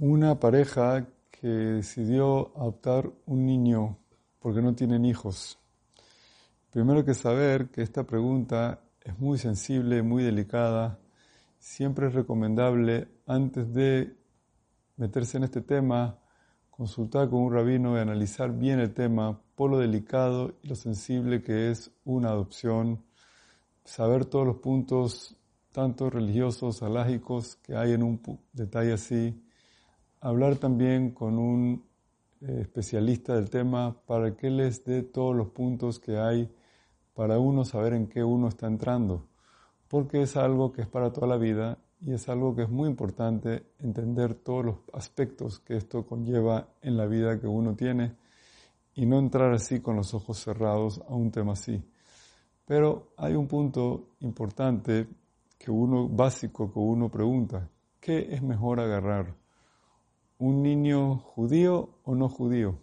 Una pareja que decidió adoptar un niño porque no tienen hijos. Primero que saber que esta pregunta es muy sensible, muy delicada. Siempre es recomendable, antes de meterse en este tema, consultar con un rabino y analizar bien el tema por lo delicado y lo sensible que es una adopción, saber todos los puntos, tanto religiosos, alágicos, que hay en un detalle así, hablar también con un eh, especialista del tema para que les dé todos los puntos que hay para uno saber en qué uno está entrando, porque es algo que es para toda la vida y es algo que es muy importante entender todos los aspectos que esto conlleva en la vida que uno tiene y no entrar así con los ojos cerrados a un tema así. Pero hay un punto importante que uno básico que uno pregunta, ¿qué es mejor agarrar? Un niño judío o no judío.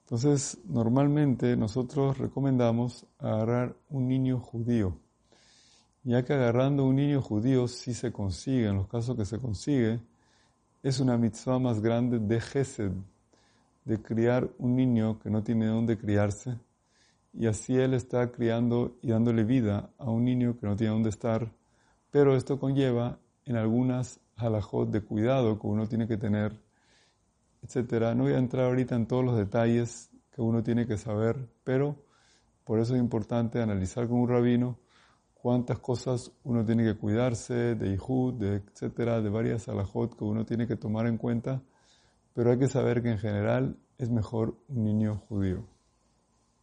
Entonces, normalmente nosotros recomendamos agarrar un niño judío, ya que agarrando un niño judío si se consigue, en los casos que se consigue, es una mitzvah más grande de Gesed, de criar un niño que no tiene dónde criarse, y así él está criando y dándole vida a un niño que no tiene dónde estar, pero esto conlleva en algunas halajot de cuidado que uno tiene que tener, etcétera. No voy a entrar ahorita en todos los detalles que uno tiene que saber, pero por eso es importante analizar con un rabino cuántas cosas uno tiene que cuidarse, de Ihud, de etcétera, de varias halajot que uno tiene que tomar en cuenta, pero hay que saber que en general es mejor un niño judío.